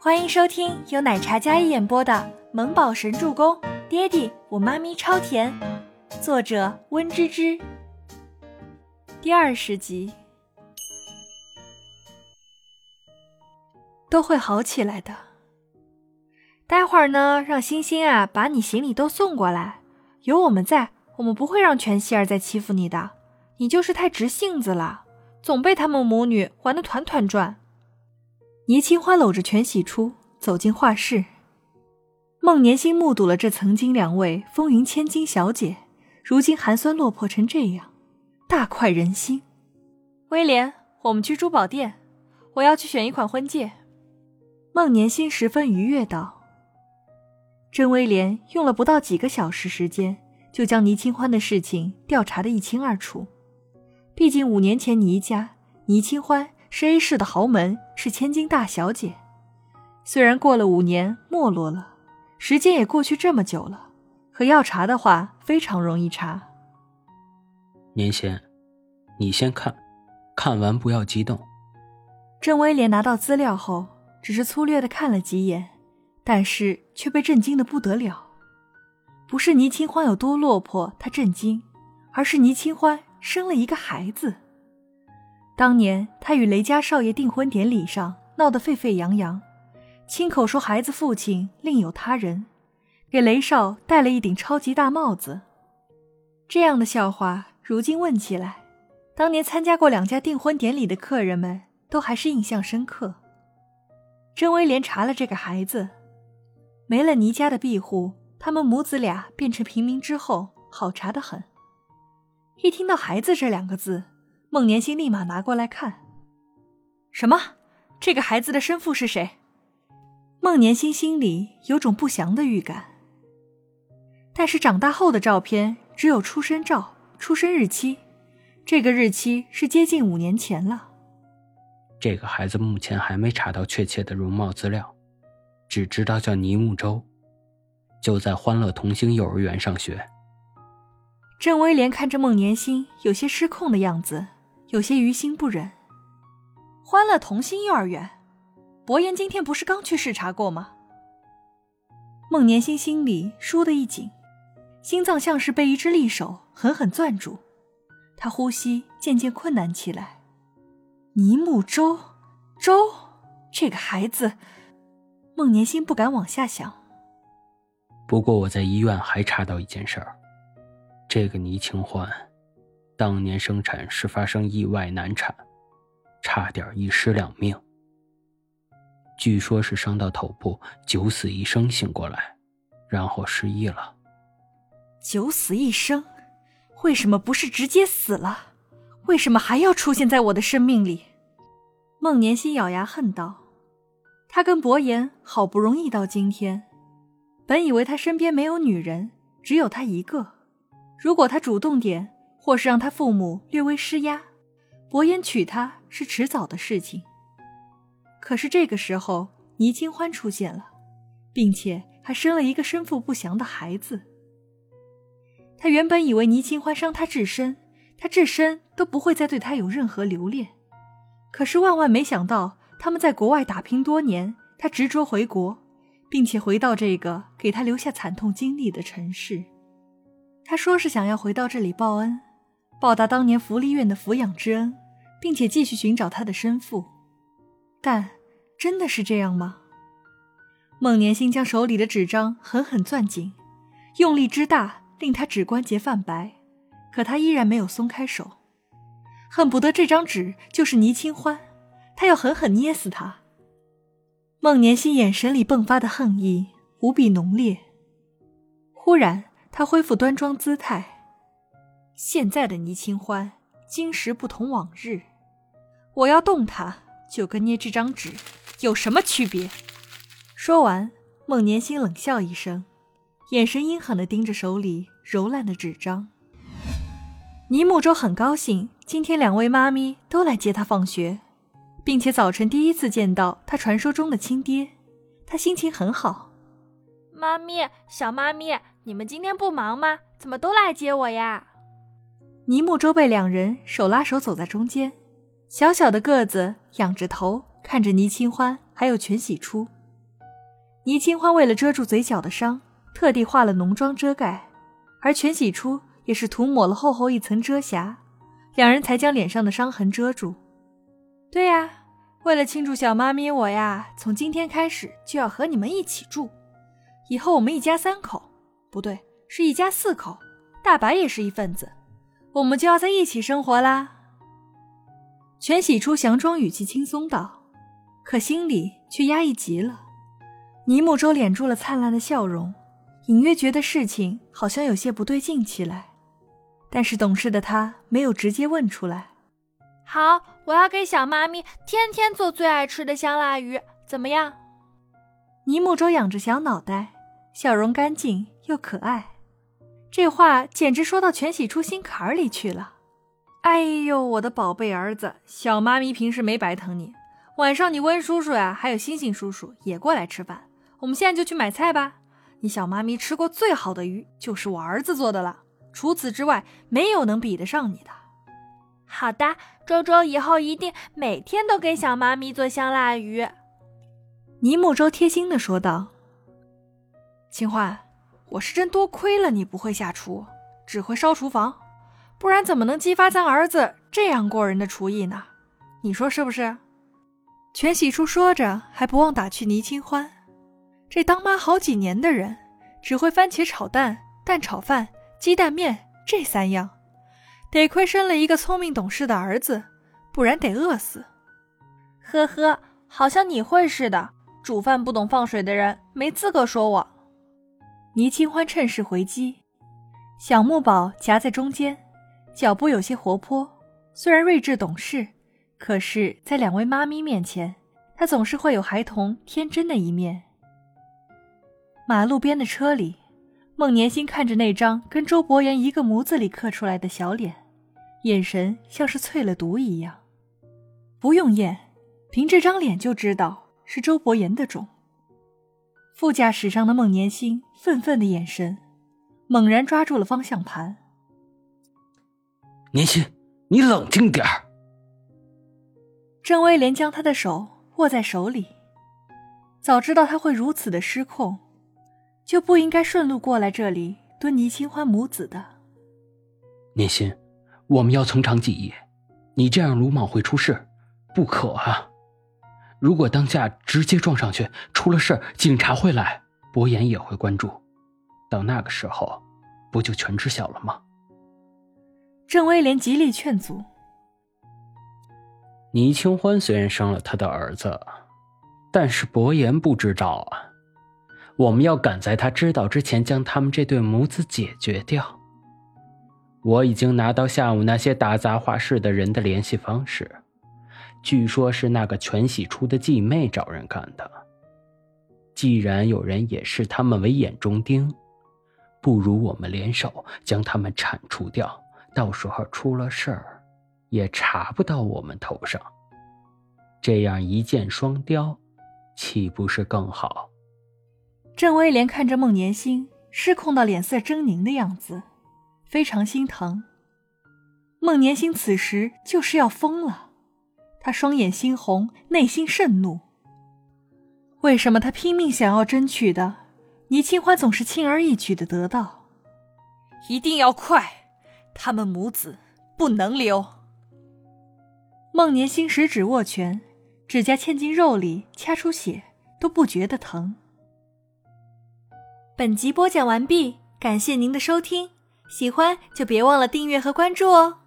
欢迎收听由奶茶嘉一演播的《萌宝神助攻》，爹地我妈咪超甜，作者温芝芝。第二十集，都会好起来的。待会儿呢，让星星啊把你行李都送过来。有我们在，我们不会让全希儿再欺负你的。你就是太直性子了，总被他们母女玩的团团转。倪清欢搂着全喜初走进画室，孟年星目睹了这曾经两位风云千金小姐，如今寒酸落魄成这样，大快人心。威廉，我们去珠宝店，我要去选一款婚戒。孟年星十分愉悦道。甄威廉用了不到几个小时时间，就将倪清欢的事情调查得一清二楚。毕竟五年前倪家，倪清欢。是 A 市的豪门，是千金大小姐。虽然过了五年没落了，时间也过去这么久了，可要查的话非常容易查。您先，你先看，看完不要激动。郑威廉拿到资料后，只是粗略的看了几眼，但是却被震惊的不得了。不是倪清欢有多落魄，他震惊，而是倪清欢生了一个孩子。当年他与雷家少爷订婚典礼上闹得沸沸扬扬，亲口说孩子父亲另有他人，给雷少戴了一顶超级大帽子。这样的笑话，如今问起来，当年参加过两家订婚典礼的客人们都还是印象深刻。甄威廉查了这个孩子，没了倪家的庇护，他们母子俩变成平民之后，好查的很。一听到“孩子”这两个字。孟年星立马拿过来看，什么？这个孩子的生父是谁？孟年星心里有种不祥的预感。但是长大后的照片只有出生照、出生日期，这个日期是接近五年前了。这个孩子目前还没查到确切的容貌资料，只知道叫倪木舟，就在欢乐童星幼儿园上学。郑威廉看着孟年星有些失控的样子。有些于心不忍。欢乐童心幼儿园，伯言今天不是刚去视察过吗？孟年心心里倏地一紧，心脏像是被一只利手狠狠攥住，他呼吸渐渐困难起来。倪木舟，舟，这个孩子，孟年心不敢往下想。不过我在医院还查到一件事儿，这个倪清欢。当年生产是发生意外难产，差点一尸两命。据说是伤到头部，九死一生醒过来，然后失忆了。九死一生，为什么不是直接死了？为什么还要出现在我的生命里？孟年心咬牙恨道：“他跟伯言好不容易到今天，本以为他身边没有女人，只有他一个。如果他主动点。”或是让他父母略微施压，伯言娶她是迟早的事情。可是这个时候，倪清欢出现了，并且还生了一个生父不详的孩子。他原本以为倪清欢伤他至深，他至深都不会再对他有任何留恋。可是万万没想到，他们在国外打拼多年，他执着回国，并且回到这个给他留下惨痛经历的城市。他说是想要回到这里报恩。报答当年福利院的抚养之恩，并且继续寻找他的生父，但真的是这样吗？孟年星将手里的纸张狠狠攥紧，用力之大令他指关节泛白，可他依然没有松开手，恨不得这张纸就是倪清欢，他要狠狠捏死他。孟年心眼神里迸发的恨意无比浓烈，忽然他恢复端庄姿态。现在的倪清欢，今时不同往日。我要动他，就跟捏这张纸有什么区别？说完，孟年心冷笑一声，眼神阴狠地盯着手里柔烂的纸张。倪木舟很高兴，今天两位妈咪都来接他放学，并且早晨第一次见到他传说中的亲爹，他心情很好。妈咪，小妈咪，你们今天不忙吗？怎么都来接我呀？倪木舟被两人手拉手走在中间，小小的个子，仰着头看着倪清欢还有全喜初，倪清欢为了遮住嘴角的伤，特地化了浓妆遮盖，而全喜初也是涂抹了厚厚一层遮瑕，两人才将脸上的伤痕遮住。对呀，为了庆祝小妈咪我呀，从今天开始就要和你们一起住，以后我们一家三口，不对，是一家四口，大白也是一份子，我们就要在一起生活啦。全喜初佯装语气轻松道，可心里却压抑极了。倪木舟敛住了灿烂的笑容，隐约觉得事情好像有些不对劲起来，但是懂事的他没有直接问出来。好，我要给小妈咪天天做最爱吃的香辣鱼，怎么样？倪木舟仰着小脑袋，笑容干净又可爱，这话简直说到全喜初心坎里去了。哎呦，我的宝贝儿子，小妈咪平时没白疼你，晚上你温叔叔呀，还有星星叔叔也过来吃饭。我们现在就去买菜吧。你小妈咪吃过最好的鱼，就是我儿子做的了。除此之外，没有能比得上你的。好的，周周以后一定每天都给小妈咪做香辣鱼。尼木舟贴心的说道：“清欢，我是真多亏了你不会下厨，只会烧厨房，不然怎么能激发咱儿子这样过人的厨艺呢？你说是不是？”全喜初说着，还不忘打趣倪清欢。这当妈好几年的人，只会番茄炒蛋、蛋炒饭、鸡蛋面这三样，得亏生了一个聪明懂事的儿子，不然得饿死。呵呵，好像你会似的。煮饭不懂放水的人，没资格说我。倪清欢趁势回击，小木宝夹在中间，脚步有些活泼。虽然睿智懂事，可是，在两位妈咪面前，他总是会有孩童天真的一面。马路边的车里，孟年心看着那张跟周伯言一个模子里刻出来的小脸，眼神像是淬了毒一样。不用验，凭这张脸就知道是周伯言的种。副驾驶上的孟年星愤愤的眼神，猛然抓住了方向盘。年心，你冷静点儿。郑威廉将他的手握在手里，早知道他会如此的失控。就不应该顺路过来这里蹲倪清欢母子的。年心，我们要从长计议，你这样鲁莽会出事，不可啊！如果当下直接撞上去，出了事警察会来，博言也会关注，到那个时候，不就全知晓了吗？郑威廉极力劝阻。倪清欢虽然生了他的儿子，但是博言不知道啊。我们要赶在他知道之前将他们这对母子解决掉。我已经拿到下午那些打杂画室的人的联系方式，据说是那个全喜初的继妹找人干的。既然有人也视他们为眼中钉，不如我们联手将他们铲除掉，到时候出了事儿，也查不到我们头上。这样一箭双雕，岂不是更好？郑威廉看着孟年星失控到脸色狰狞的样子，非常心疼。孟年星此时就是要疯了，他双眼猩红，内心甚怒。为什么他拼命想要争取的，倪清欢总是轻而易举的得到？一定要快，他们母子不能留。孟年星十指握拳，指甲嵌进肉里，掐出血都不觉得疼。本集播讲完毕，感谢您的收听，喜欢就别忘了订阅和关注哦。